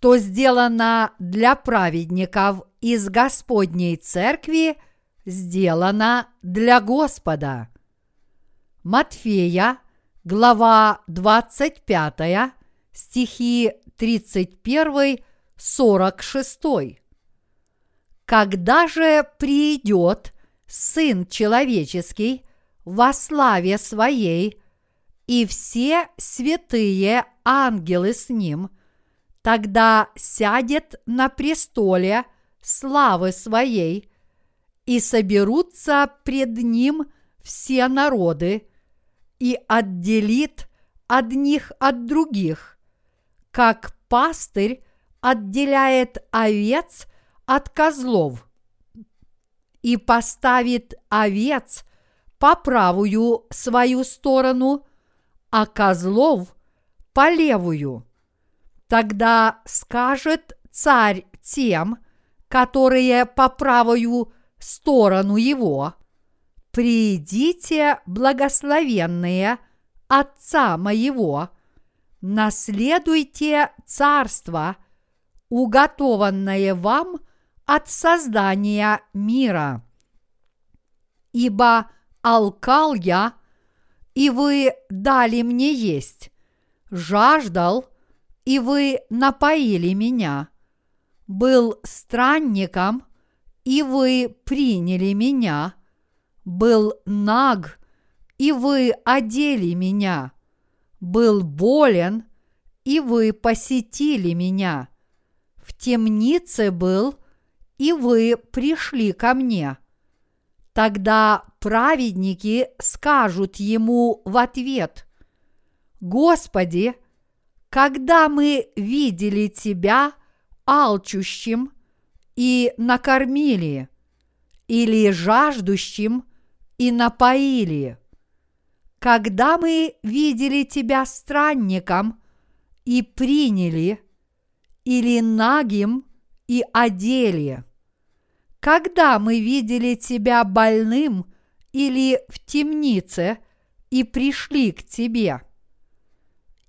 что сделано для праведников из Господней Церкви, сделано для Господа. Матфея, глава 25, стихи 31-46. Когда же придет Сын Человеческий во славе Своей, и все святые ангелы с Ним, тогда сядет на престоле славы Своей, и соберутся пред Ним все народы, и отделит одних от других, как пастырь отделяет овец от козлов и поставит овец по правую свою сторону, а козлов по левую. Тогда скажет царь тем, которые по правую сторону его, «Придите, благословенные Отца моего, наследуйте царство, уготованное вам от создания мира. Ибо алкал я, и вы дали мне есть, жаждал, и вы напоили меня, был странником, и вы приняли меня, был наг, и вы одели меня, был болен, и вы посетили меня, в темнице был, и вы пришли ко мне. Тогда праведники скажут ему в ответ, Господи, когда мы видели Тебя алчущим и накормили, или жаждущим и напоили, когда мы видели Тебя странником и приняли, или нагим и одели – когда мы видели тебя больным или в темнице и пришли к тебе?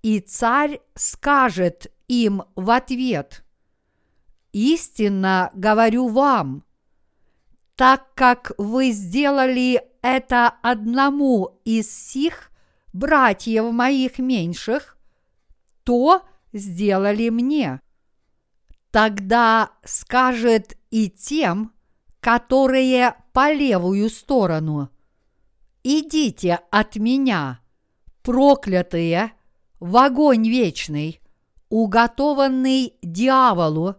И царь скажет им в ответ, «Истинно говорю вам, так как вы сделали это одному из сих братьев моих меньших, то сделали мне». Тогда скажет и тем, которые по левую сторону. Идите от меня, проклятые, в огонь вечный, уготованный дьяволу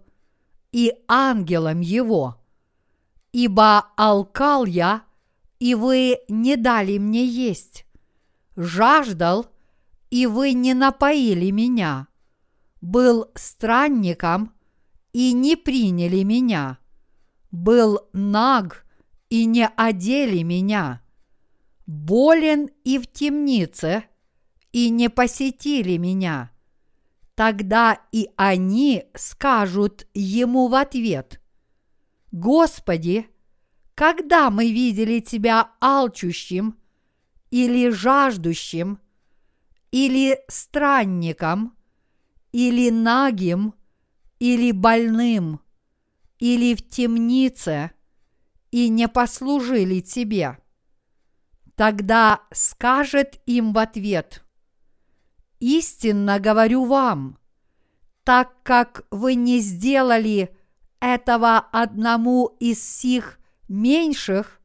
и ангелам его. Ибо алкал я, и вы не дали мне есть, жаждал, и вы не напоили меня, был странником, и не приняли меня – был наг и не одели меня, болен и в темнице, и не посетили меня. Тогда и они скажут ему в ответ, Господи, когда мы видели Тебя алчущим или жаждущим, или странником, или нагим, или больным – или в темнице и не послужили тебе. Тогда скажет им в ответ, «Истинно говорю вам, так как вы не сделали этого одному из сих меньших,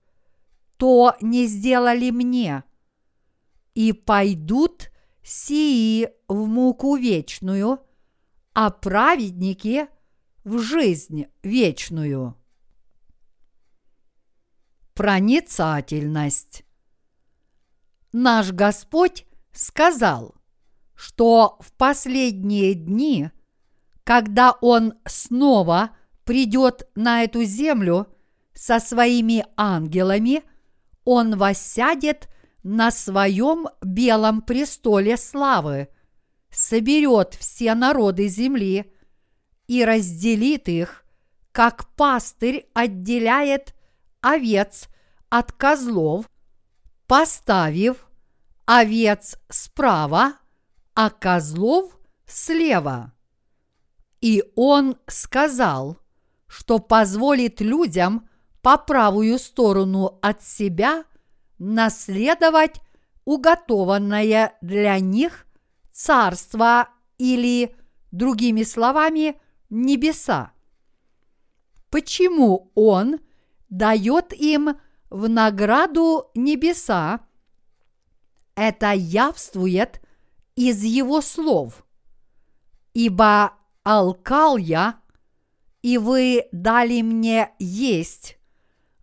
то не сделали мне. И пойдут сии в муку вечную, а праведники в жизнь вечную. Проницательность. Наш Господь сказал, что в последние дни, когда Он снова придет на эту землю со своими ангелами, Он воссядет на своем белом престоле славы, соберет все народы земли – и разделит их, как пастырь отделяет овец от козлов, поставив овец справа, а козлов слева. И он сказал, что позволит людям по правую сторону от себя наследовать уготованное для них царство или, другими словами, небеса. Почему он дает им в награду небеса? Это явствует из его слов. Ибо алкал я, и вы дали мне есть,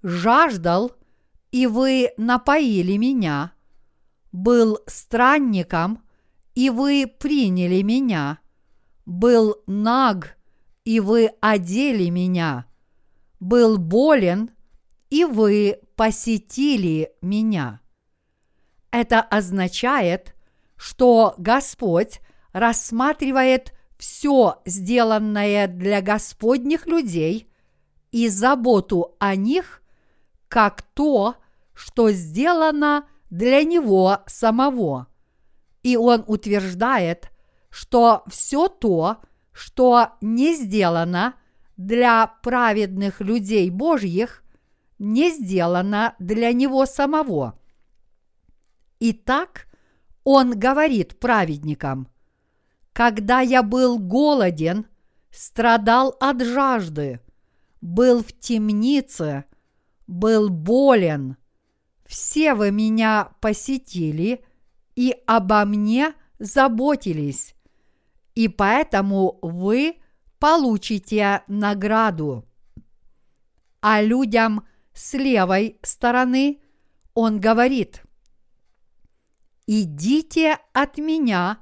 жаждал, и вы напоили меня, был странником, и вы приняли меня, был наг, и вы одели меня, был болен, и вы посетили меня. Это означает, что Господь рассматривает все сделанное для Господних людей и заботу о них как то, что сделано для Него самого. И Он утверждает, что все то, что не сделано для праведных людей Божьих, не сделано для Него самого. Итак, Он говорит праведникам – когда я был голоден, страдал от жажды, был в темнице, был болен. Все вы меня посетили и обо мне заботились, и поэтому вы получите награду. А людям с левой стороны он говорит, «Идите от меня,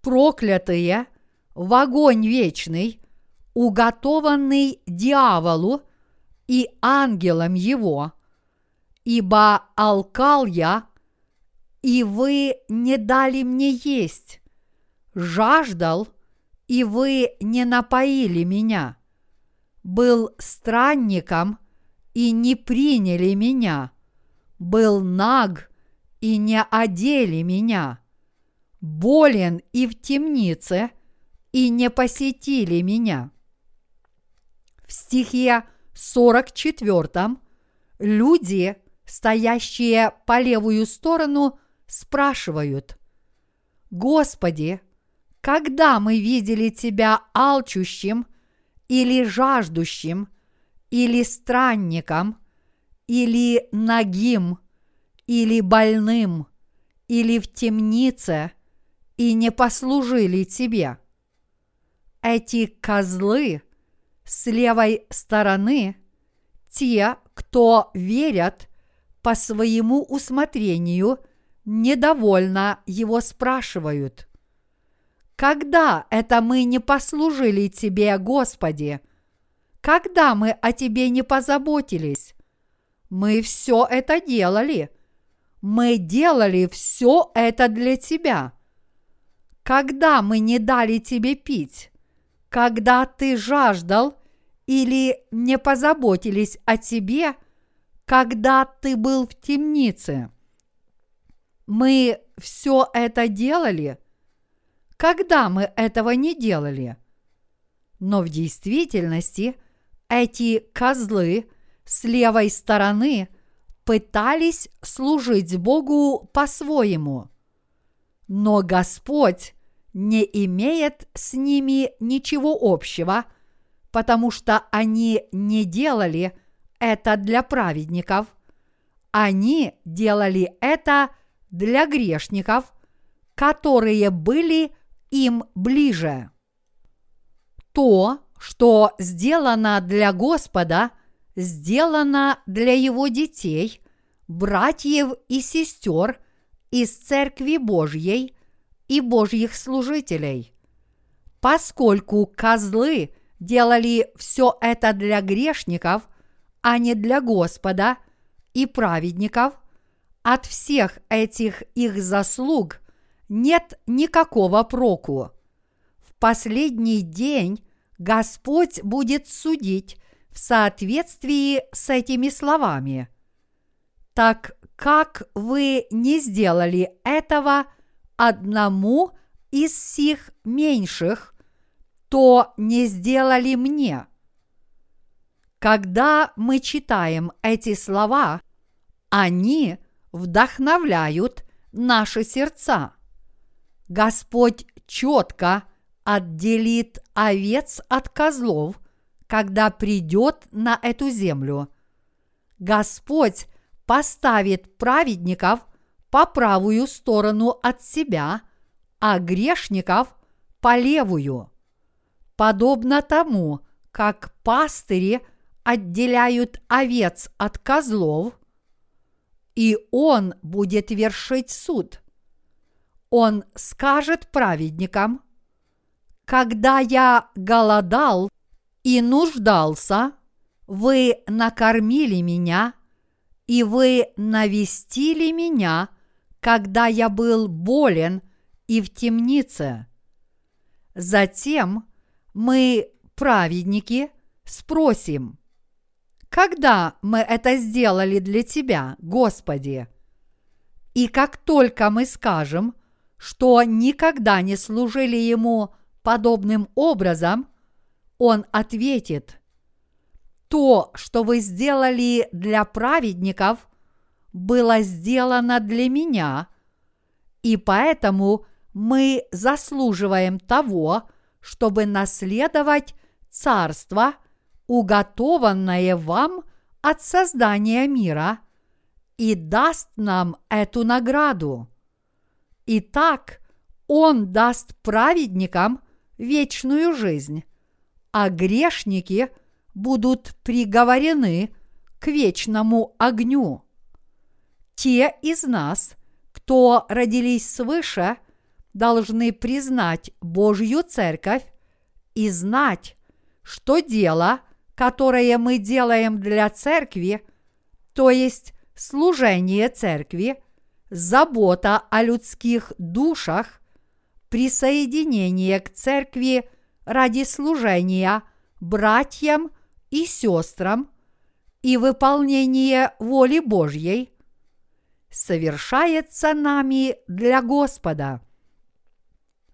проклятые в огонь вечный, уготованный дьяволу и ангелам его, ибо алкал я, и вы не дали мне есть, жаждал, и вы не напоили меня, был странником, и не приняли меня, был наг, и не одели меня болен и в темнице, и не посетили меня. В стихе 44 люди, стоящие по левую сторону, спрашивают, «Господи, когда мы видели Тебя алчущим или жаждущим, или странником, или нагим, или больным, или в темнице, и не послужили тебе. Эти козлы с левой стороны – те, кто верят по своему усмотрению, недовольно его спрашивают. Когда это мы не послужили Тебе, Господи? Когда мы о Тебе не позаботились? Мы все это делали. Мы делали все это для Тебя когда мы не дали тебе пить, когда ты жаждал или не позаботились о тебе, когда ты был в темнице. Мы все это делали, когда мы этого не делали. Но в действительности эти козлы с левой стороны пытались служить Богу по-своему. Но Господь не имеет с ними ничего общего, потому что они не делали это для праведников, они делали это для грешников, которые были им ближе. То, что сделано для Господа, сделано для его детей, братьев и сестер из Церкви Божьей – и Божьих служителей. Поскольку козлы делали все это для грешников, а не для Господа и праведников, от всех этих их заслуг нет никакого проку. В последний день Господь будет судить в соответствии с этими словами. Так как вы не сделали этого одному из сих меньших, то не сделали мне. Когда мы читаем эти слова, они вдохновляют наши сердца. Господь четко отделит овец от козлов, когда придет на эту землю. Господь поставит праведников по правую сторону от себя, а грешников по левую. Подобно тому, как пастыри отделяют овец от козлов, и он будет вершить суд. Он скажет праведникам, когда я голодал и нуждался, вы накормили меня, и вы навестили меня, когда я был болен и в темнице. Затем мы, праведники, спросим, когда мы это сделали для Тебя, Господи? И как только мы скажем, что никогда не служили Ему подобным образом, Он ответит, то, что вы сделали для праведников, было сделано для меня, и поэтому мы заслуживаем того, чтобы наследовать царство, уготованное вам от создания мира, и даст нам эту награду. Итак, Он даст праведникам вечную жизнь, а грешники – будут приговорены к вечному огню. Те из нас, кто родились свыше, должны признать Божью Церковь и знать, что дело, которое мы делаем для Церкви, то есть служение Церкви, забота о людских душах, присоединение к Церкви ради служения братьям и сестрам и выполнение воли Божьей совершается нами для Господа.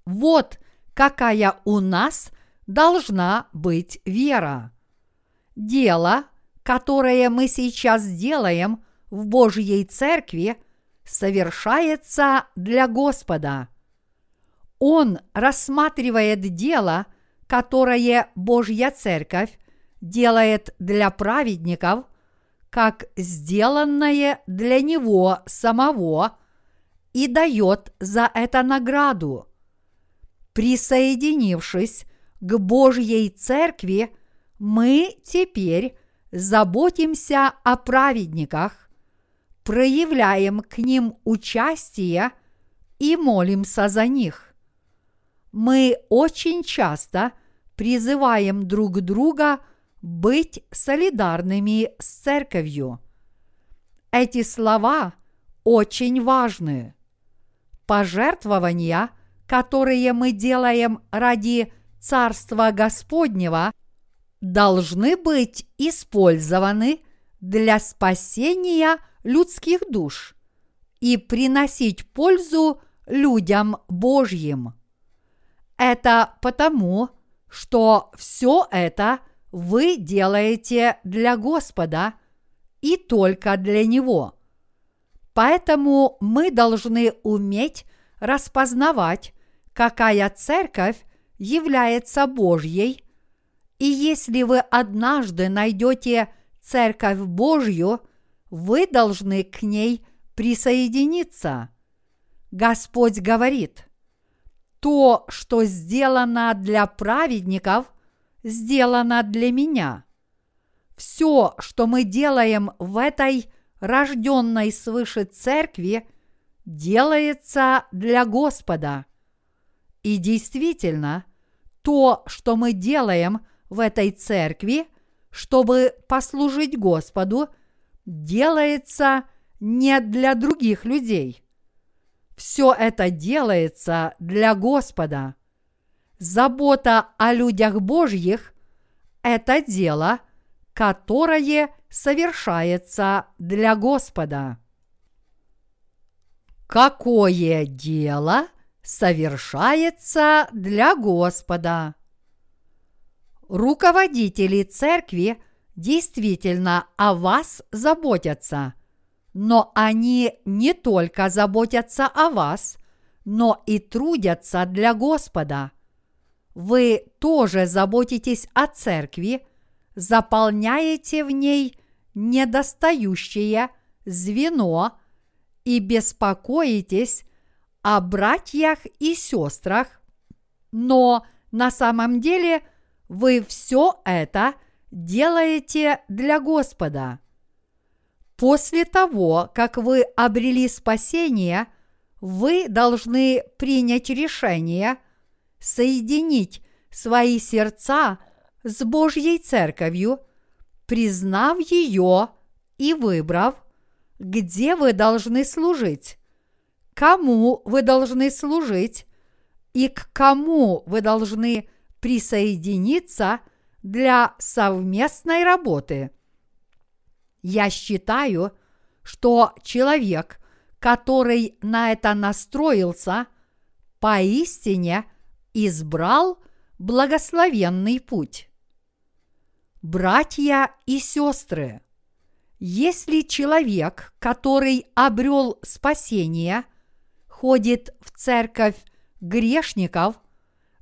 Вот какая у нас должна быть вера. Дело, которое мы сейчас делаем в Божьей Церкви, совершается для Господа. Он рассматривает дело, которое Божья Церковь делает для праведников, как сделанное для него самого, и дает за это награду. Присоединившись к Божьей Церкви, мы теперь заботимся о праведниках, проявляем к ним участие и молимся за них. Мы очень часто призываем друг друга – быть солидарными с церковью. Эти слова очень важны. Пожертвования, которые мы делаем ради Царства Господнего, должны быть использованы для спасения людских душ и приносить пользу людям Божьим. Это потому, что все это – вы делаете для Господа и только для Него. Поэтому мы должны уметь распознавать, какая церковь является Божьей, и если вы однажды найдете церковь Божью, вы должны к ней присоединиться. Господь говорит, то, что сделано для праведников, сделано для меня. Все, что мы делаем в этой рожденной свыше церкви, делается для Господа. И действительно, то, что мы делаем в этой церкви, чтобы послужить Господу, делается не для других людей. Все это делается для Господа забота о людях Божьих – это дело, которое совершается для Господа. Какое дело совершается для Господа? Руководители церкви действительно о вас заботятся, но они не только заботятся о вас, но и трудятся для Господа. Вы тоже заботитесь о церкви, заполняете в ней недостающее звено и беспокоитесь о братьях и сестрах, но на самом деле вы все это делаете для Господа. После того, как вы обрели спасение, вы должны принять решение соединить свои сердца с Божьей Церковью, признав ее и выбрав, где вы должны служить, кому вы должны служить и к кому вы должны присоединиться для совместной работы. Я считаю, что человек, который на это настроился, поистине избрал благословенный путь. Братья и сестры, если человек, который обрел спасение, ходит в церковь грешников,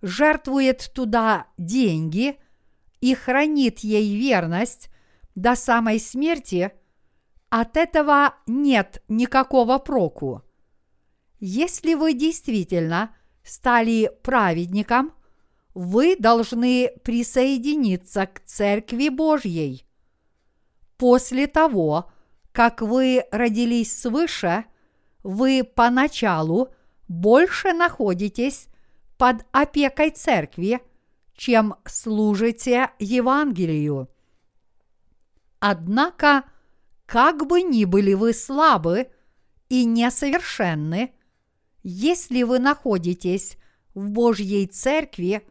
жертвует туда деньги и хранит ей верность до самой смерти, от этого нет никакого проку. Если вы действительно стали праведником, вы должны присоединиться к Церкви Божьей. После того, как вы родились свыше, вы поначалу больше находитесь под опекой церкви, чем служите Евангелию. Однако, как бы ни были вы слабы и несовершенны, если вы находитесь в Божьей церкви,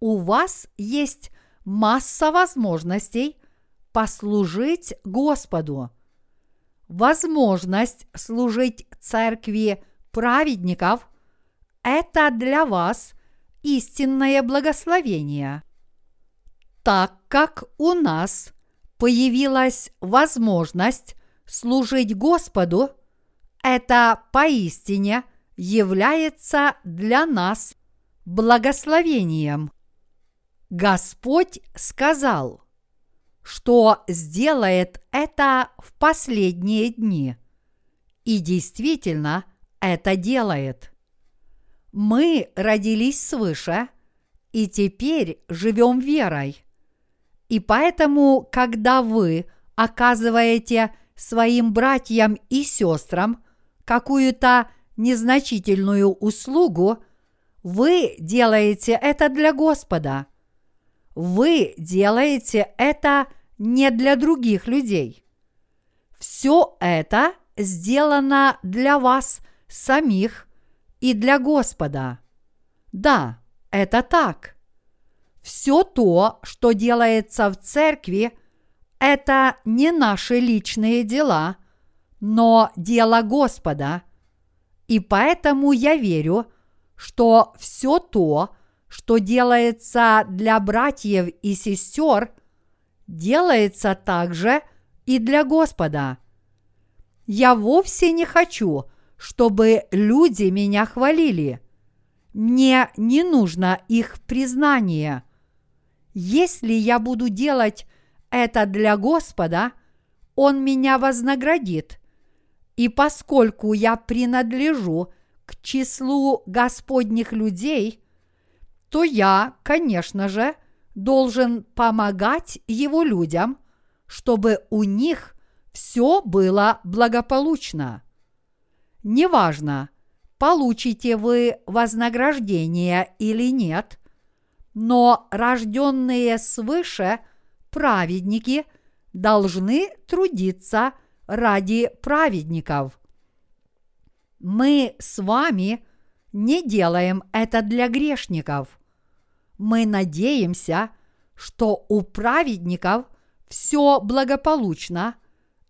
у вас есть масса возможностей послужить Господу. Возможность служить церкви праведников – это для вас истинное благословение. Так как у нас появилась возможность служить Господу, это поистине является для нас благословением. Господь сказал, что сделает это в последние дни. И действительно это делает. Мы родились свыше и теперь живем верой. И поэтому, когда вы оказываете своим братьям и сестрам какую-то незначительную услугу, вы делаете это для Господа. Вы делаете это не для других людей. Все это сделано для вас самих и для Господа. Да, это так. Все то, что делается в церкви, это не наши личные дела, но дело Господа. И поэтому я верю, что все то, что делается для братьев и сестер, делается также и для Господа. Я вовсе не хочу, чтобы люди меня хвалили. Мне не нужно их признание. Если я буду делать это для Господа, Он меня вознаградит. И поскольку я принадлежу к числу Господних людей, то я, конечно же, должен помогать Его людям, чтобы у них все было благополучно. Неважно, получите вы вознаграждение или нет, но рожденные свыше праведники должны трудиться ради праведников. Мы с вами не делаем это для грешников. Мы надеемся, что у праведников все благополучно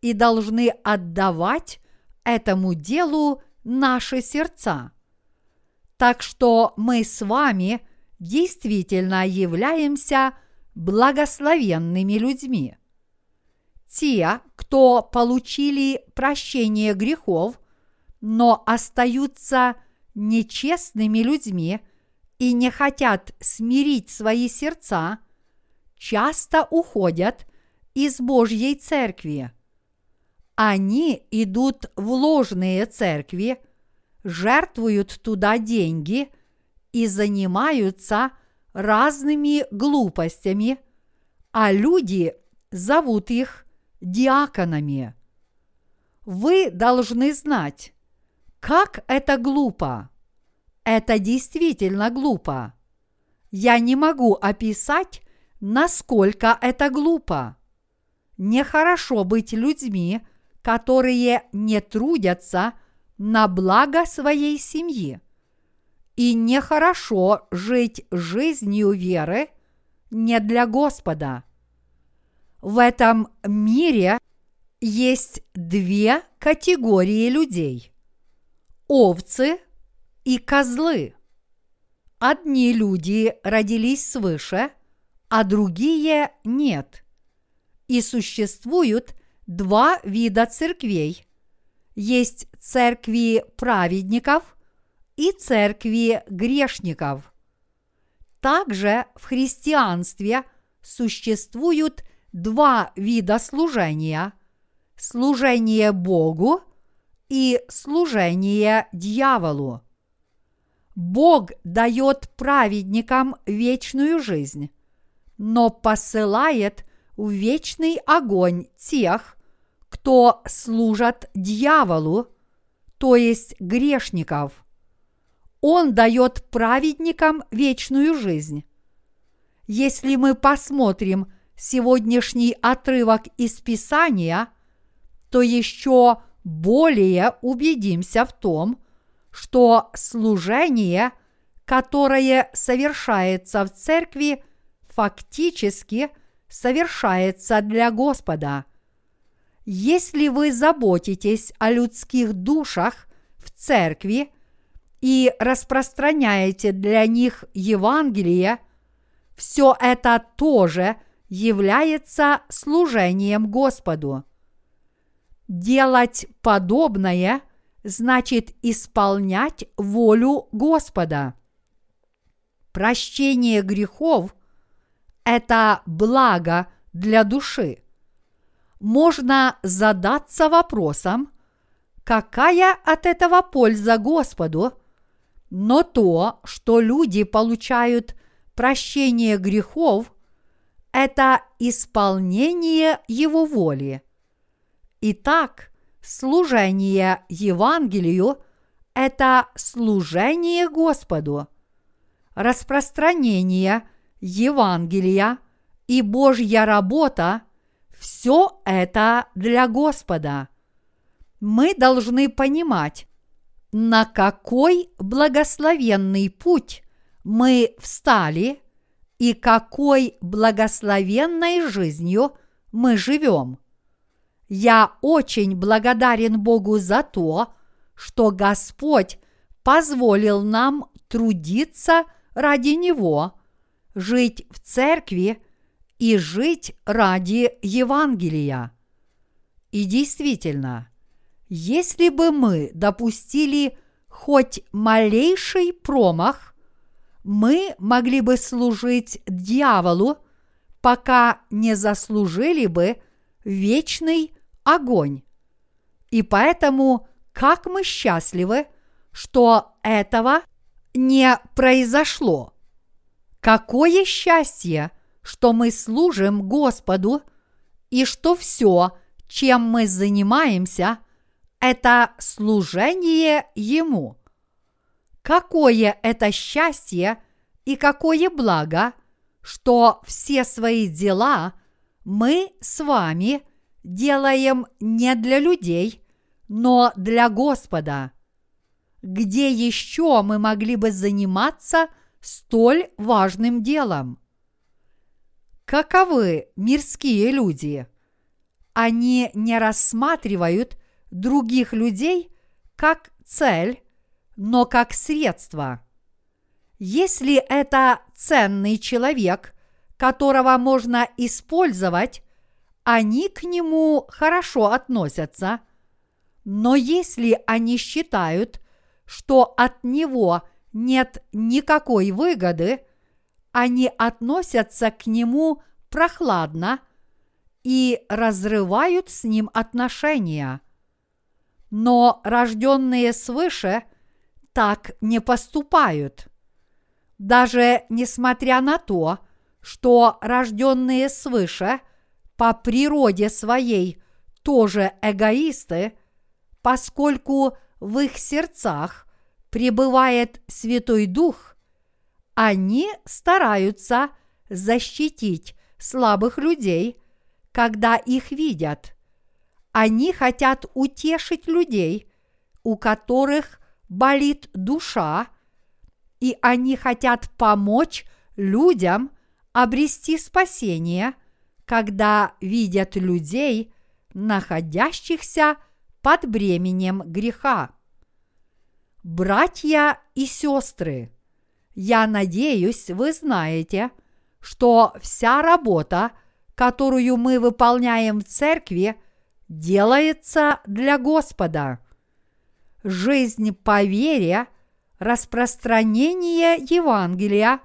и должны отдавать этому делу наши сердца. Так что мы с вами действительно являемся благословенными людьми. Те, кто получили прощение грехов, но остаются нечестными людьми и не хотят смирить свои сердца, часто уходят из Божьей церкви. Они идут в ложные церкви, жертвуют туда деньги и занимаются разными глупостями, а люди зовут их диаконами. Вы должны знать, как это глупо. Это действительно глупо. Я не могу описать, насколько это глупо. Нехорошо быть людьми, которые не трудятся на благо своей семьи. И нехорошо жить жизнью веры не для Господа. В этом мире есть две категории людей – овцы и козлы. Одни люди родились свыше, а другие нет. И существуют два вида церквей. Есть церкви праведников и церкви грешников. Также в христианстве существуют два вида служения – служение Богу и служение дьяволу. Бог дает праведникам вечную жизнь, но посылает в вечный огонь тех, кто служат дьяволу, то есть грешников. Он дает праведникам вечную жизнь. Если мы посмотрим сегодняшний отрывок из Писания, то еще более убедимся в том, что служение, которое совершается в церкви, фактически совершается для Господа. Если вы заботитесь о людских душах в церкви и распространяете для них Евангелие, все это тоже – является служением Господу. Делать подобное значит исполнять волю Господа. Прощение грехов – это благо для души. Можно задаться вопросом, какая от этого польза Господу, но то, что люди получают прощение грехов – это исполнение Его воли. Итак, служение Евангелию – это служение Господу. Распространение Евангелия и Божья работа – все это для Господа. Мы должны понимать, на какой благословенный путь мы встали – и какой благословенной жизнью мы живем. Я очень благодарен Богу за то, что Господь позволил нам трудиться ради Него, жить в церкви и жить ради Евангелия. И действительно, если бы мы допустили хоть малейший промах, мы могли бы служить дьяволу, пока не заслужили бы вечный огонь. И поэтому как мы счастливы, что этого не произошло. Какое счастье, что мы служим Господу и что все, чем мы занимаемся, это служение Ему. Какое это счастье и какое благо, что все свои дела мы с вами делаем не для людей, но для Господа. Где еще мы могли бы заниматься столь важным делом? Каковы мирские люди? Они не рассматривают других людей как цель но как средство. Если это ценный человек, которого можно использовать, они к нему хорошо относятся. Но если они считают, что от него нет никакой выгоды, они относятся к нему прохладно и разрывают с ним отношения. Но рожденные свыше так не поступают. Даже несмотря на то, что рожденные свыше по природе своей тоже эгоисты, поскольку в их сердцах пребывает Святой Дух, они стараются защитить слабых людей, когда их видят. Они хотят утешить людей, у которых болит душа, и они хотят помочь людям обрести спасение, когда видят людей, находящихся под бременем греха. Братья и сестры, я надеюсь, вы знаете, что вся работа, которую мы выполняем в церкви, делается для Господа. Жизнь по вере, распространение Евангелия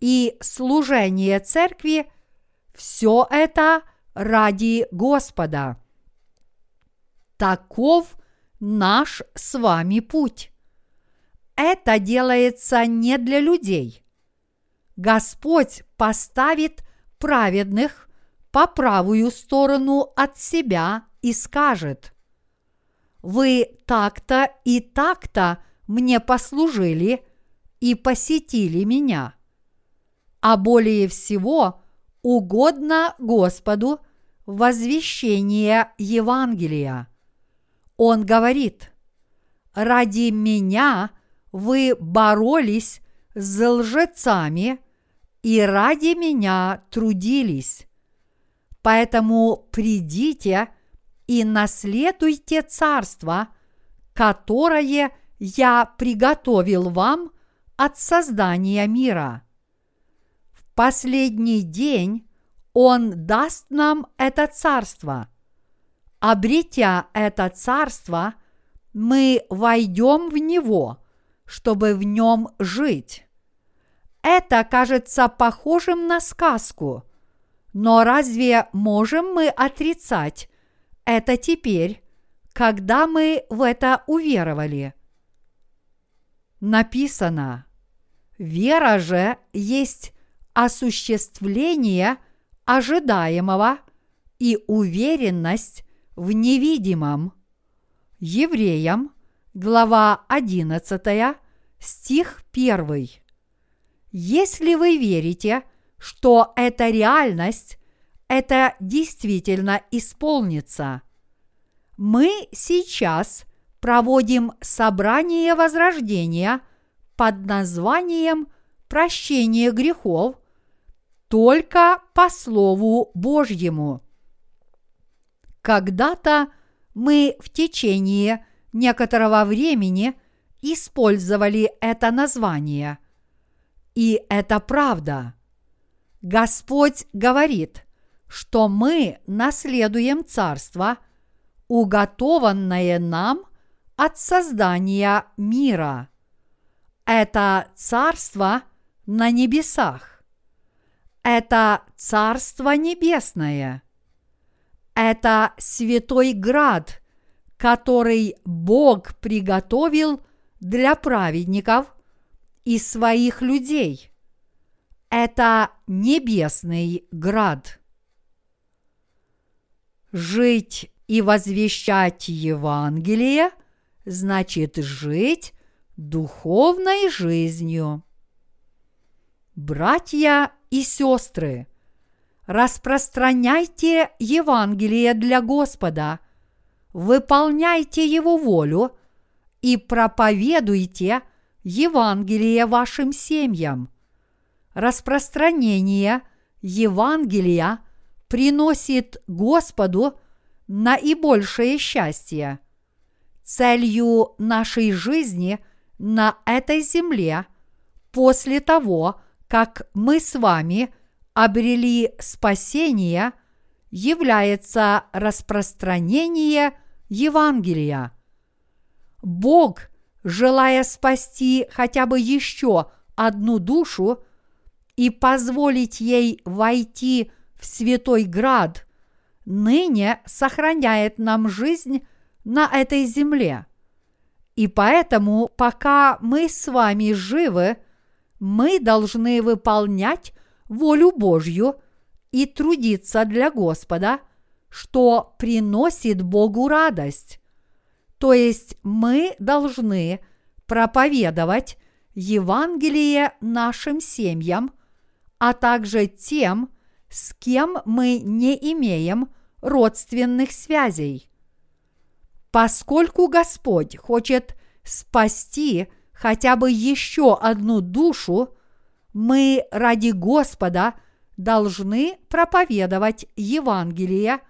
и служение церкви – все это ради Господа. Таков наш с вами путь. Это делается не для людей. Господь поставит праведных по правую сторону от себя и скажет, «Вы так-то и так-то мне послужили и посетили меня» а более всего угодно Господу возвещение Евангелия. Он говорит, «Ради меня вы боролись с лжецами и ради меня трудились. Поэтому придите и наследуйте царство, которое я приготовил вам от создания мира» последний день Он даст нам это царство. Обретя это царство, мы войдем в него, чтобы в нем жить. Это кажется похожим на сказку, но разве можем мы отрицать это теперь, когда мы в это уверовали? Написано, вера же есть осуществление ожидаемого и уверенность в невидимом. Евреям, глава 11, стих 1. Если вы верите, что эта реальность, это действительно исполнится. Мы сейчас проводим собрание возрождения под названием «Прощение грехов», только по Слову Божьему. Когда-то мы в течение некоторого времени использовали это название. И это правда. Господь говорит, что мы наследуем царство, уготованное нам от создания мира. Это царство на небесах это Царство Небесное. Это святой град, который Бог приготовил для праведников и своих людей. Это небесный град. Жить и возвещать Евангелие значит жить духовной жизнью. Братья и сестры, распространяйте Евангелие для Господа, выполняйте Его волю и проповедуйте Евангелие вашим семьям. Распространение Евангелия приносит Господу наибольшее счастье. Целью нашей жизни на этой земле после того, как мы с вами обрели спасение, является распространение Евангелия. Бог, желая спасти хотя бы еще одну душу и позволить ей войти в Святой Град, ныне сохраняет нам жизнь на этой земле. И поэтому, пока мы с вами живы, мы должны выполнять волю Божью и трудиться для Господа, что приносит Богу радость. То есть мы должны проповедовать Евангелие нашим семьям, а также тем, с кем мы не имеем родственных связей. Поскольку Господь хочет спасти хотя бы еще одну душу, мы ради Господа должны проповедовать Евангелие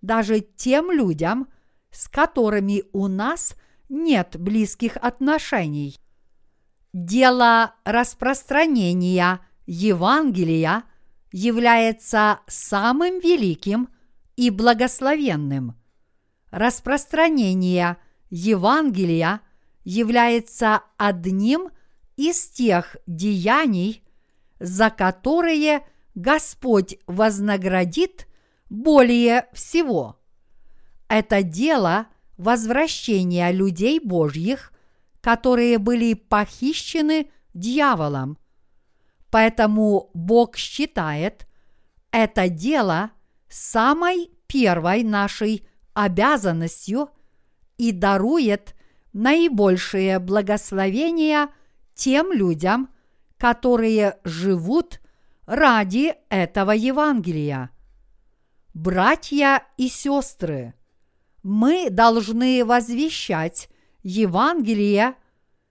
даже тем людям, с которыми у нас нет близких отношений. Дело распространения Евангелия является самым великим и благословенным. Распространение Евангелия является одним из тех деяний, за которые Господь вознаградит более всего. Это дело возвращения людей Божьих, которые были похищены дьяволом. Поэтому Бог считает это дело самой первой нашей обязанностью и дарует наибольшее благословение тем людям, которые живут ради этого Евангелия. Братья и сестры, мы должны возвещать Евангелие,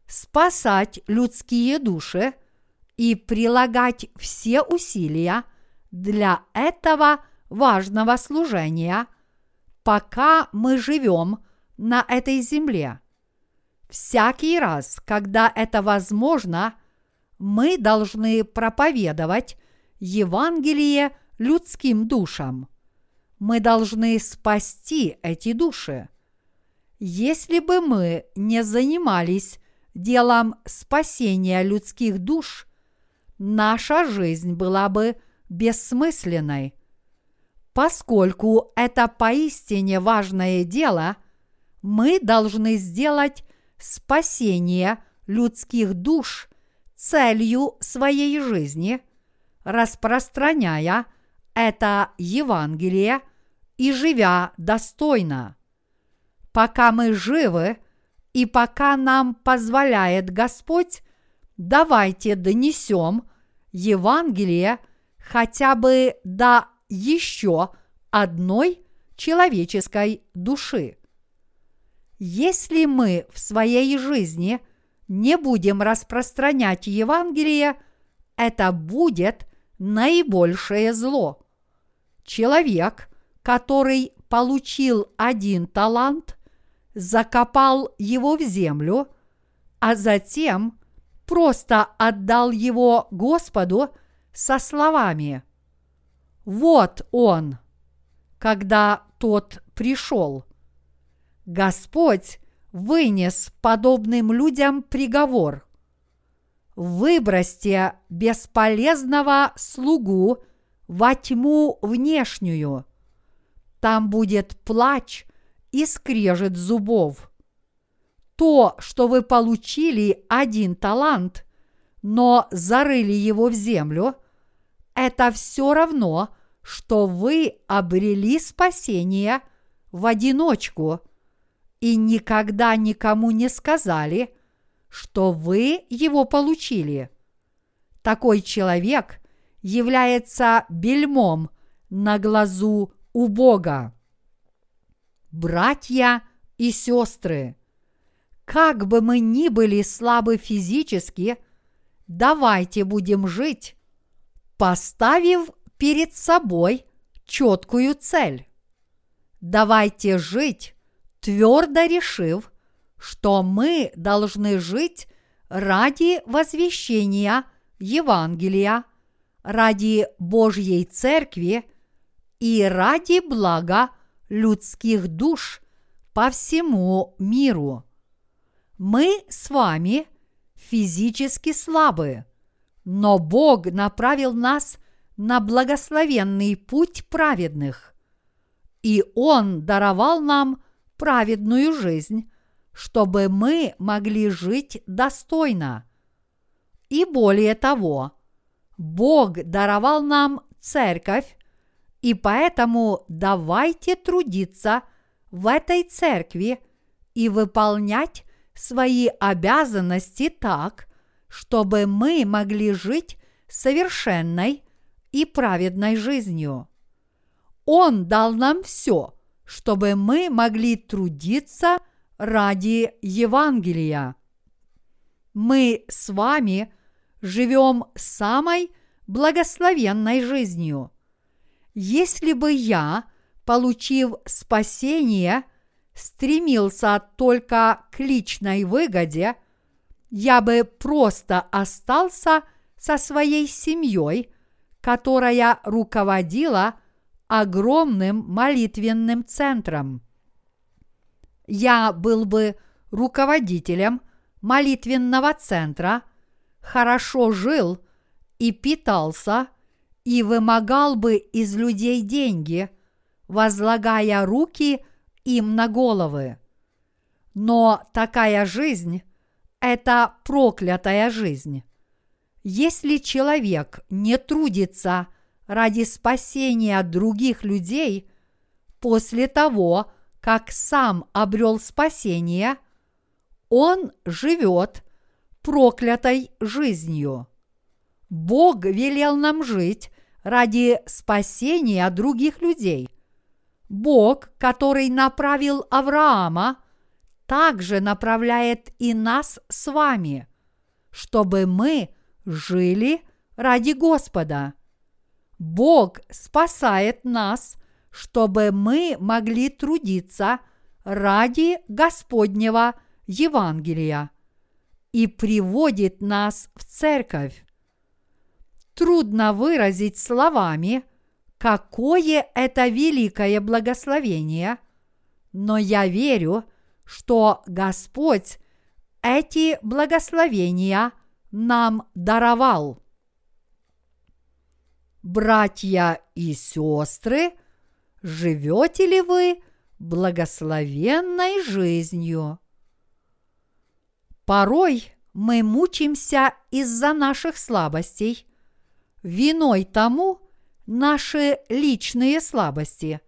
спасать людские души и прилагать все усилия для этого важного служения, пока мы живем на этой земле. Всякий раз, когда это возможно, мы должны проповедовать Евангелие людским душам. Мы должны спасти эти души. Если бы мы не занимались делом спасения людских душ, наша жизнь была бы бессмысленной. Поскольку это поистине важное дело, мы должны сделать спасение людских душ целью своей жизни, распространяя это Евангелие и живя достойно. Пока мы живы и пока нам позволяет Господь, давайте донесем Евангелие хотя бы до еще одной человеческой души. Если мы в своей жизни не будем распространять Евангелие, это будет наибольшее зло. Человек, который получил один талант, закопал его в землю, а затем просто отдал его Господу со словами «Вот он», когда тот пришел. Господь вынес подобным людям приговор. Выбросьте бесполезного слугу во тьму внешнюю. Там будет плач и скрежет зубов. То, что вы получили один талант, но зарыли его в землю, это все равно, что вы обрели спасение в одиночку – и никогда никому не сказали, что вы его получили. Такой человек является бельмом на глазу у Бога. Братья и сестры, как бы мы ни были слабы физически, давайте будем жить, поставив перед собой четкую цель. Давайте жить твердо решив, что мы должны жить ради возвещения Евангелия, ради Божьей Церкви и ради блага людских душ по всему миру. Мы с вами физически слабы, но Бог направил нас на благословенный путь праведных, и Он даровал нам праведную жизнь, чтобы мы могли жить достойно. И более того, Бог даровал нам церковь, и поэтому давайте трудиться в этой церкви и выполнять свои обязанности так, чтобы мы могли жить совершенной и праведной жизнью. Он дал нам все, чтобы мы могли трудиться ради Евангелия. Мы с вами живем самой благословенной жизнью. Если бы я, получив спасение, стремился только к личной выгоде, я бы просто остался со своей семьей, которая руководила огромным молитвенным центром. Я был бы руководителем молитвенного центра, хорошо жил и питался, и вымогал бы из людей деньги, возлагая руки им на головы. Но такая жизнь – это проклятая жизнь. Если человек не трудится ради спасения других людей после того, как сам обрел спасение, он живет проклятой жизнью. Бог велел нам жить ради спасения других людей. Бог, который направил Авраама, также направляет и нас с вами, чтобы мы жили ради Господа. Бог спасает нас, чтобы мы могли трудиться ради Господнего Евангелия и приводит нас в церковь трудно выразить словами, какое это великое благословение, но я верю, что Господь эти благословения нам даровал. Братья и сестры, живете ли вы благословенной жизнью? Порой мы мучимся из-за наших слабостей – Виной тому наши личные слабости.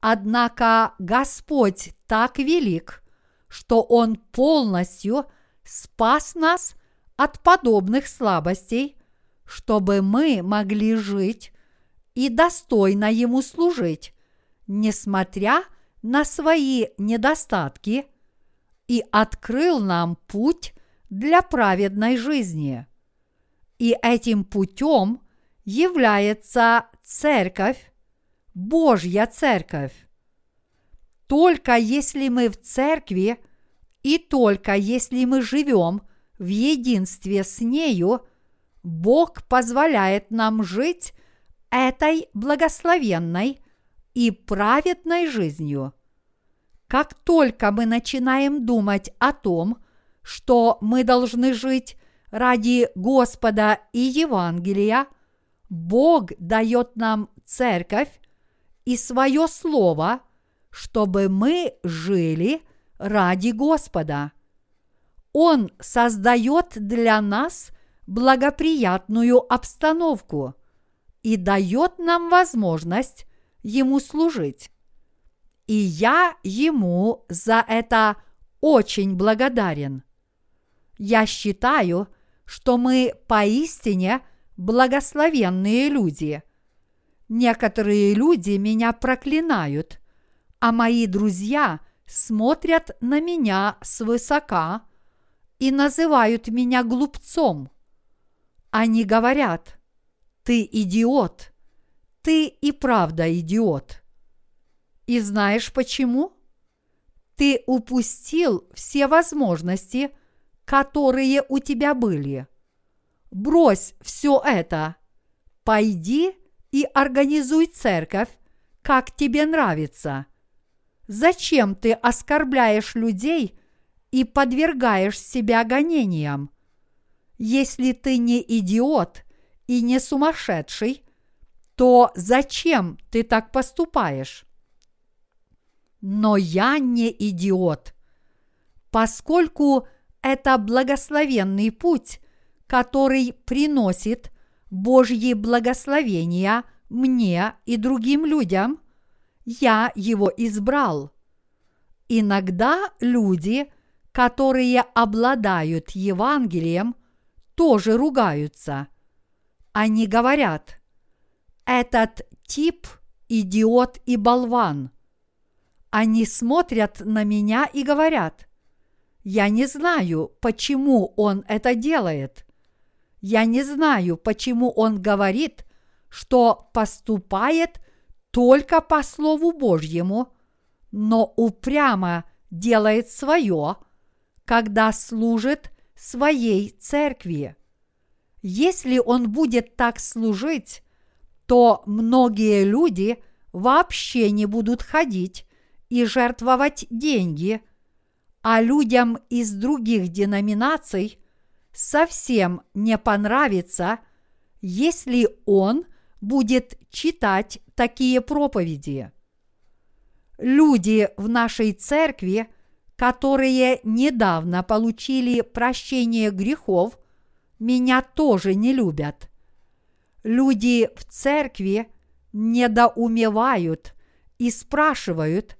Однако Господь так велик, что Он полностью спас нас от подобных слабостей, чтобы мы могли жить и достойно Ему служить, несмотря на свои недостатки, и открыл нам путь для праведной жизни. И этим путем является церковь, Божья церковь. Только если мы в церкви и только если мы живем в единстве с нею, Бог позволяет нам жить этой благословенной и праведной жизнью. Как только мы начинаем думать о том, что мы должны жить ради Господа и Евангелия, Бог дает нам церковь и свое слово, чтобы мы жили ради Господа. Он создает для нас благоприятную обстановку и дает нам возможность Ему служить. И я Ему за это очень благодарен. Я считаю, что мы поистине благословенные люди. Некоторые люди меня проклинают, а мои друзья смотрят на меня свысока и называют меня глупцом. Они говорят, ты идиот, ты и правда идиот. И знаешь почему? Ты упустил все возможности – которые у тебя были. Брось все это. пойди и организуй церковь, как тебе нравится. Зачем ты оскорбляешь людей и подвергаешь себя гонениям? Если ты не идиот и не сумасшедший, то зачем ты так поступаешь? Но я не идиот, поскольку это благословенный путь, который приносит Божьи благословения мне и другим людям, я его избрал. Иногда люди, которые обладают Евангелием, тоже ругаются. Они говорят, этот тип идиот и болван. Они смотрят на меня и говорят, я не знаю, почему он это делает. Я не знаю, почему он говорит, что поступает только по Слову Божьему, но упрямо делает свое, когда служит своей церкви. Если он будет так служить, то многие люди вообще не будут ходить и жертвовать деньги, а людям из других деноминаций совсем не понравится, если он будет читать такие проповеди. Люди в нашей церкви, которые недавно получили прощение грехов, меня тоже не любят. Люди в церкви недоумевают и спрашивают,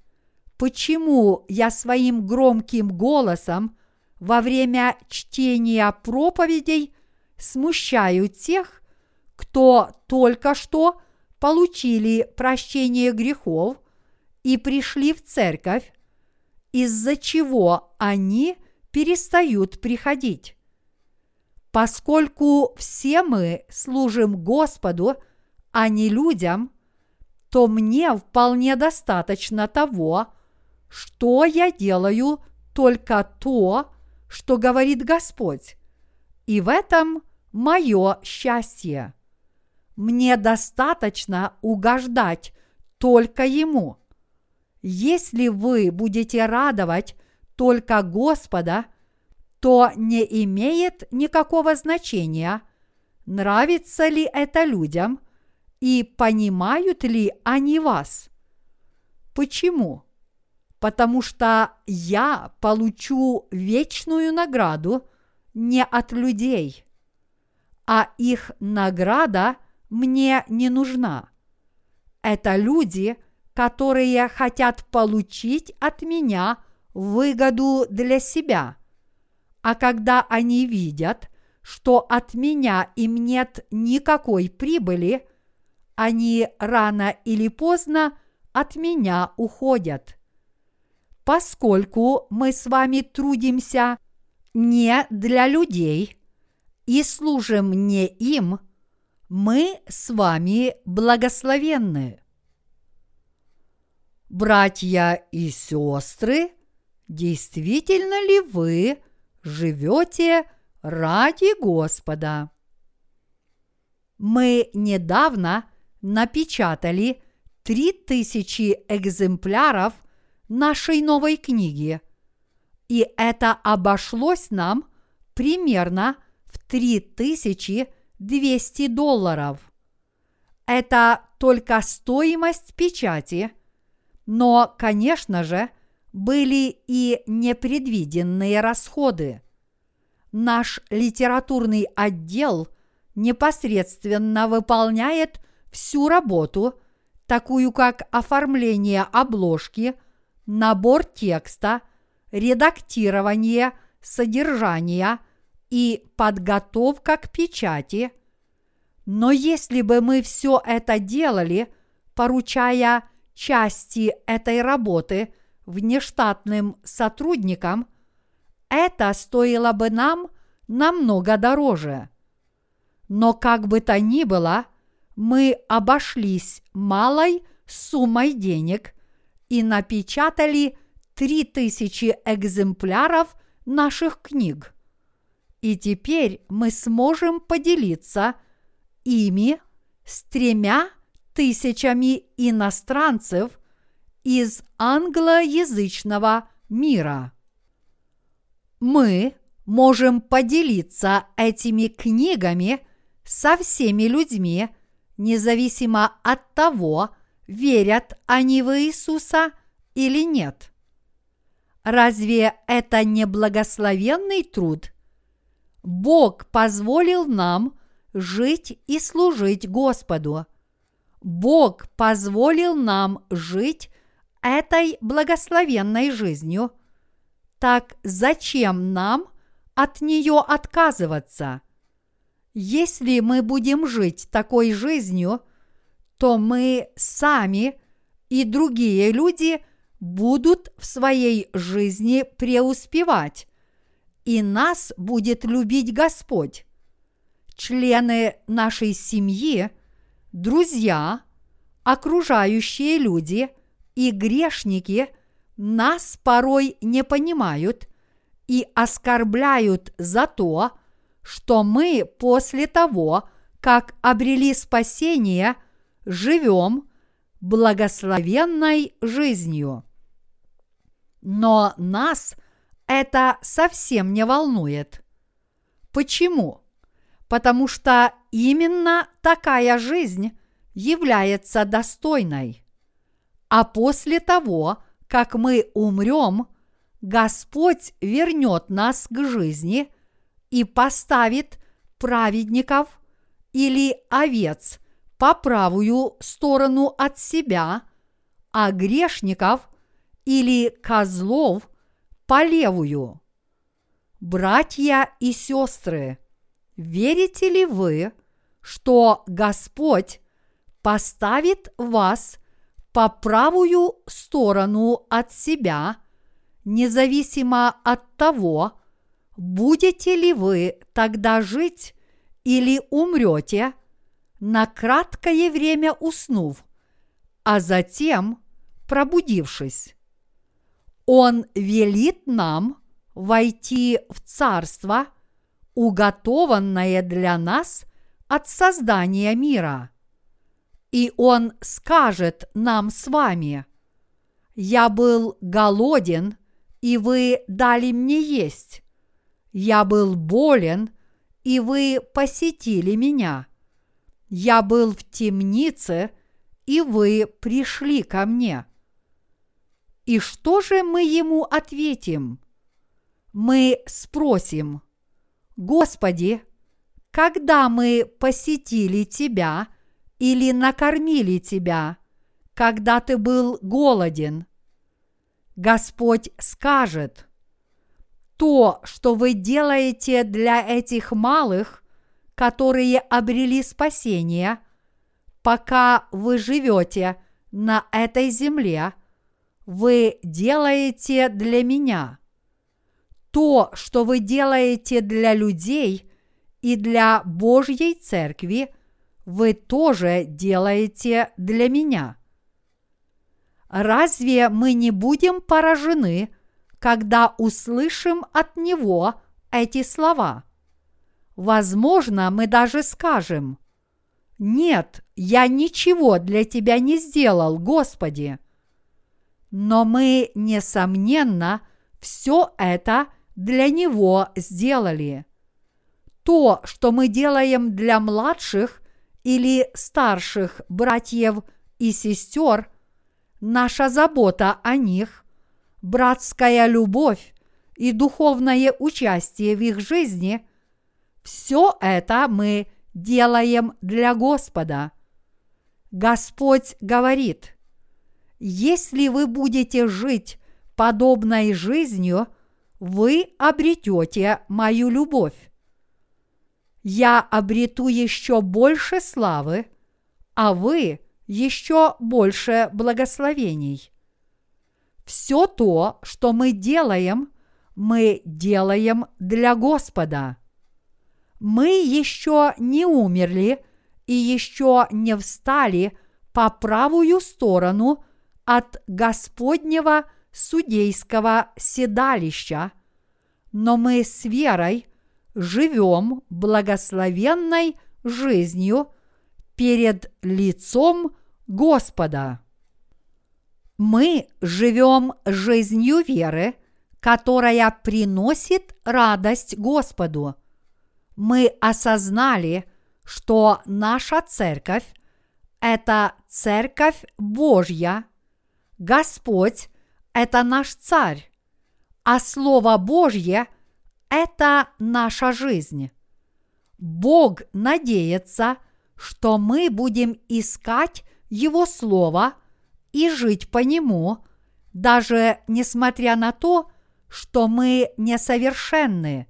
почему я своим громким голосом во время чтения проповедей смущаю тех, кто только что получили прощение грехов и пришли в церковь, из-за чего они перестают приходить. Поскольку все мы служим Господу, а не людям, то мне вполне достаточно того, что я делаю только то, что говорит Господь. И в этом мое счастье. Мне достаточно угождать только Ему. Если вы будете радовать только Господа, то не имеет никакого значения, нравится ли это людям и понимают ли они вас. Почему? Потому что я получу вечную награду не от людей, а их награда мне не нужна. Это люди, которые хотят получить от меня выгоду для себя. А когда они видят, что от меня им нет никакой прибыли, они рано или поздно от меня уходят поскольку мы с вами трудимся не для людей и служим не им, мы с вами благословенны. Братья и сестры, действительно ли вы живете ради Господа? Мы недавно напечатали три тысячи экземпляров – нашей новой книги. И это обошлось нам примерно в 3200 долларов. Это только стоимость печати, но, конечно же, были и непредвиденные расходы. Наш литературный отдел непосредственно выполняет всю работу, такую как оформление обложки – набор текста, редактирование содержания и подготовка к печати. Но если бы мы все это делали, поручая части этой работы внештатным сотрудникам, это стоило бы нам намного дороже. Но как бы то ни было, мы обошлись малой суммой денег и напечатали три тысячи экземпляров наших книг. И теперь мы сможем поделиться ими с тремя тысячами иностранцев из англоязычного мира. Мы можем поделиться этими книгами со всеми людьми, независимо от того, верят они в Иисуса или нет. Разве это не благословенный труд? Бог позволил нам жить и служить Господу. Бог позволил нам жить этой благословенной жизнью. Так зачем нам от нее отказываться? Если мы будем жить такой жизнью, то мы сами и другие люди будут в своей жизни преуспевать, и нас будет любить Господь. Члены нашей семьи, друзья, окружающие люди и грешники нас порой не понимают и оскорбляют за то, что мы после того, как обрели спасение, живем благословенной жизнью. Но нас это совсем не волнует. Почему? Потому что именно такая жизнь является достойной. А после того, как мы умрем, Господь вернет нас к жизни – и поставит праведников или овец по правую сторону от себя, а грешников или козлов по левую. Братья и сестры, верите ли вы, что Господь поставит вас по правую сторону от себя, независимо от того, будете ли вы тогда жить или умрете, на краткое время уснув, а затем пробудившись. Он велит нам войти в царство, уготованное для нас от создания мира. И Он скажет нам с вами, «Я был голоден, и вы дали мне есть. Я был болен, и вы посетили меня. Я был в темнице, и вы пришли ко мне. И что же мы ему ответим? Мы спросим, Господи, когда мы посетили Тебя или накормили Тебя, когда Ты был голоден? Господь скажет – то, что вы делаете для этих малых, которые обрели спасение, пока вы живете на этой земле, вы делаете для меня. То, что вы делаете для людей и для Божьей Церкви, вы тоже делаете для меня. Разве мы не будем поражены – когда услышим от Него эти слова. Возможно, мы даже скажем, «Нет, я ничего для Тебя не сделал, Господи». Но мы, несомненно, все это для Него сделали. То, что мы делаем для младших или старших братьев и сестер, наша забота о них – братская любовь и духовное участие в их жизни, все это мы делаем для Господа. Господь говорит, если вы будете жить подобной жизнью, вы обретете мою любовь. Я обрету еще больше славы, а вы еще больше благословений. Все то, что мы делаем, мы делаем для Господа. Мы еще не умерли и еще не встали по правую сторону от Господнего судейского седалища, но мы с верой живем благословенной жизнью перед лицом Господа. Мы живем жизнью веры, которая приносит радость Господу. Мы осознали, что наша церковь – это церковь Божья, Господь – это наш царь, а Слово Божье – это наша жизнь. Бог надеется, что мы будем искать Его Слово и жить по Нему, даже несмотря на то, что мы несовершенны.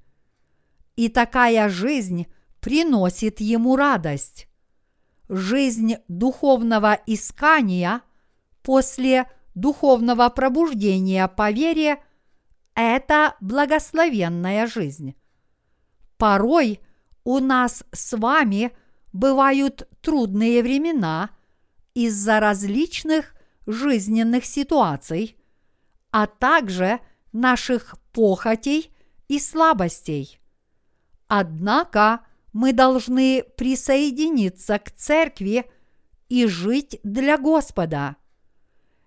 И такая жизнь приносит Ему радость. Жизнь духовного искания после духовного пробуждения по вере – это благословенная жизнь. Порой у нас с вами бывают трудные времена из-за различных жизненных ситуаций, а также наших похотей и слабостей. Однако мы должны присоединиться к церкви и жить для Господа.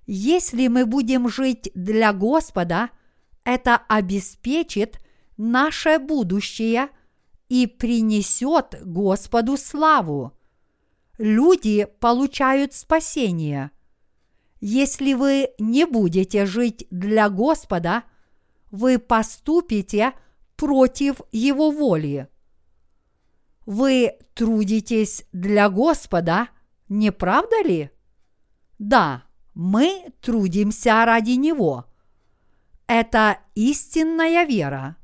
Если мы будем жить для Господа, это обеспечит наше будущее и принесет Господу славу. Люди получают спасение. Если вы не будете жить для Господа, вы поступите против Его воли. Вы трудитесь для Господа, не правда ли? Да, мы трудимся ради Него. Это истинная вера.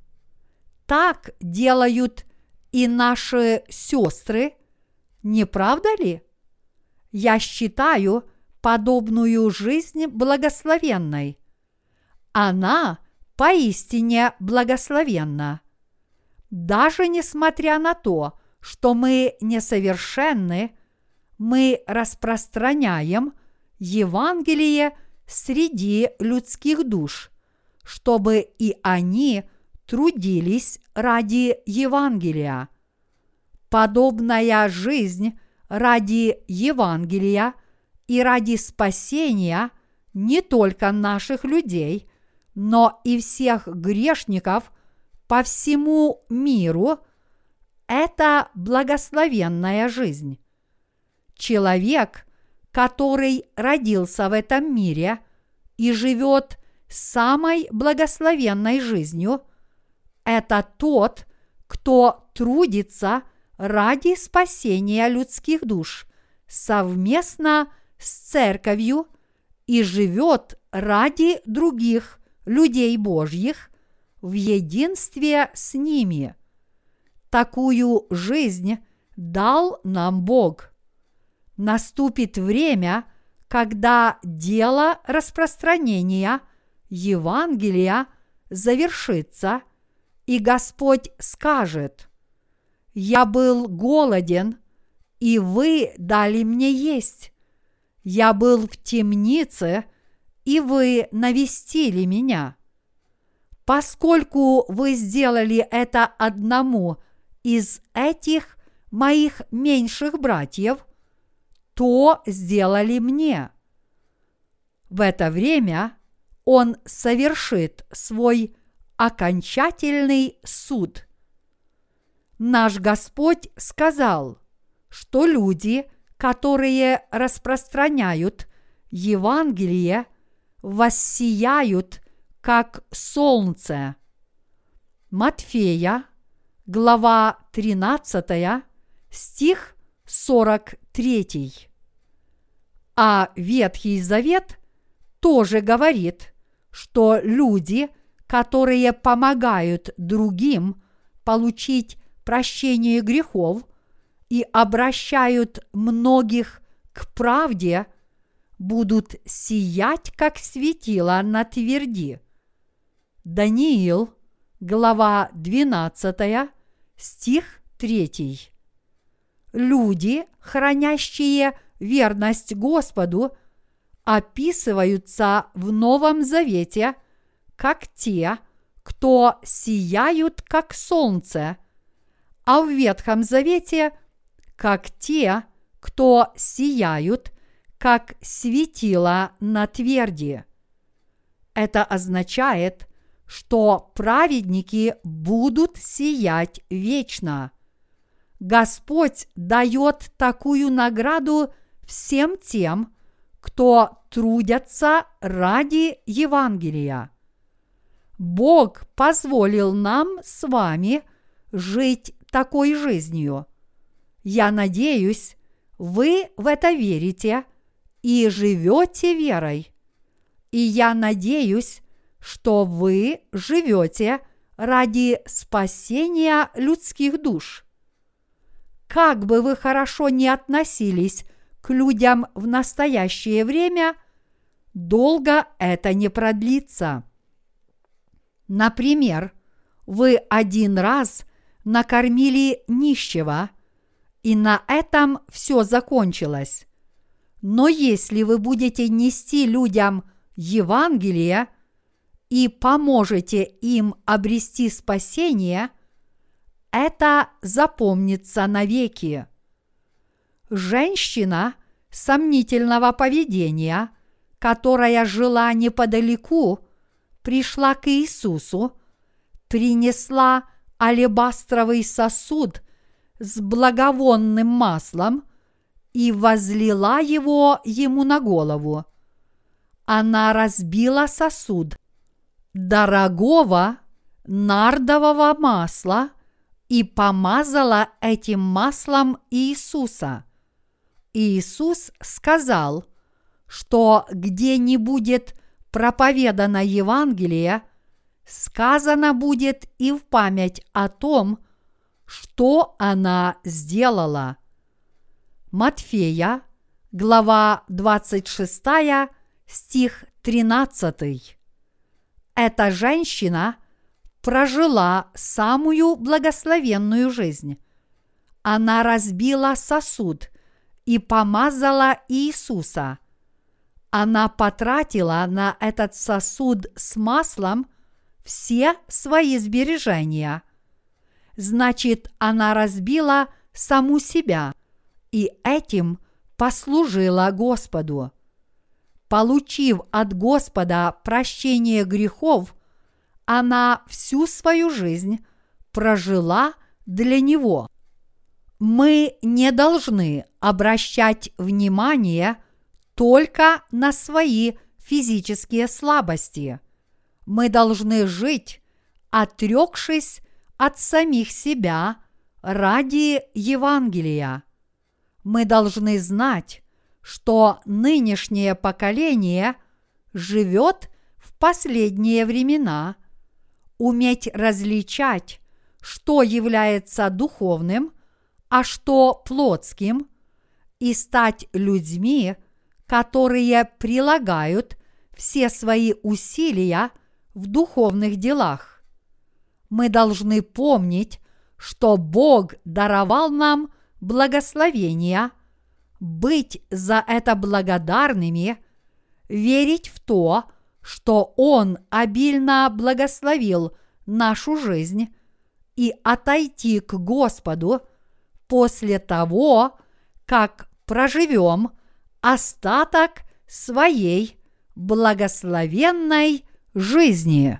Так делают и наши сестры, не правда ли? Я считаю подобную жизнь благословенной. Она поистине благословенна. Даже несмотря на то, что мы несовершенны, мы распространяем Евангелие среди людских душ, чтобы и они трудились ради Евангелия. Подобная жизнь ради Евангелия и ради спасения не только наших людей, но и всех грешников по всему миру – это благословенная жизнь. Человек, который родился в этом мире и живет самой благословенной жизнью, это тот, кто трудится ради спасения людских душ совместно с церковью и живет ради других людей Божьих в единстве с ними. Такую жизнь дал нам Бог. Наступит время, когда дело распространения Евангелия завершится, и Господь скажет, «Я был голоден, и вы дали мне есть. Я был в темнице, и вы навестили меня. Поскольку вы сделали это одному из этих моих меньших братьев, то сделали мне. В это время он совершит свой окончательный суд. Наш Господь сказал, что люди, которые распространяют Евангелие – воссияют, как солнце. Матфея, глава 13, стих 43. А Ветхий Завет тоже говорит, что люди, которые помогают другим получить прощение грехов и обращают многих к правде – будут сиять, как светило на тверди. Даниил, глава 12, стих 3. Люди, хранящие верность Господу, описываются в Новом Завете как те, кто сияют, как солнце, а в Ветхом Завете – как те, кто сияют, как светило на тверди. Это означает, что праведники будут сиять вечно. Господь дает такую награду всем тем, кто трудятся ради Евангелия. Бог позволил нам с вами жить такой жизнью. Я надеюсь, вы в это верите и живете верой. И я надеюсь, что вы живете ради спасения людских душ. Как бы вы хорошо не относились к людям в настоящее время, долго это не продлится. Например, вы один раз накормили нищего, и на этом все закончилось. Но если вы будете нести людям Евангелие и поможете им обрести спасение, это запомнится навеки. Женщина сомнительного поведения, которая жила неподалеку, пришла к Иисусу, принесла алебастровый сосуд с благовонным маслом и возлила его ему на голову. Она разбила сосуд дорогого нардового масла и помазала этим маслом Иисуса. Иисус сказал, что где не будет проповедано Евангелие, сказано будет и в память о том, что она сделала. Матфея, глава 26, стих 13. Эта женщина прожила самую благословенную жизнь. Она разбила сосуд и помазала Иисуса. Она потратила на этот сосуд с маслом все свои сбережения. Значит, она разбила саму себя и этим послужила Господу. Получив от Господа прощение грехов, она всю свою жизнь прожила для Него. Мы не должны обращать внимание только на свои физические слабости. Мы должны жить, отрекшись от самих себя ради Евангелия. Мы должны знать, что нынешнее поколение живет в последние времена, уметь различать, что является духовным, а что плотским, и стать людьми, которые прилагают все свои усилия в духовных делах. Мы должны помнить, что Бог даровал нам благословения, быть за это благодарными, верить в то, что Он обильно благословил нашу жизнь и отойти к Господу – после того, как проживем остаток своей благословенной жизни.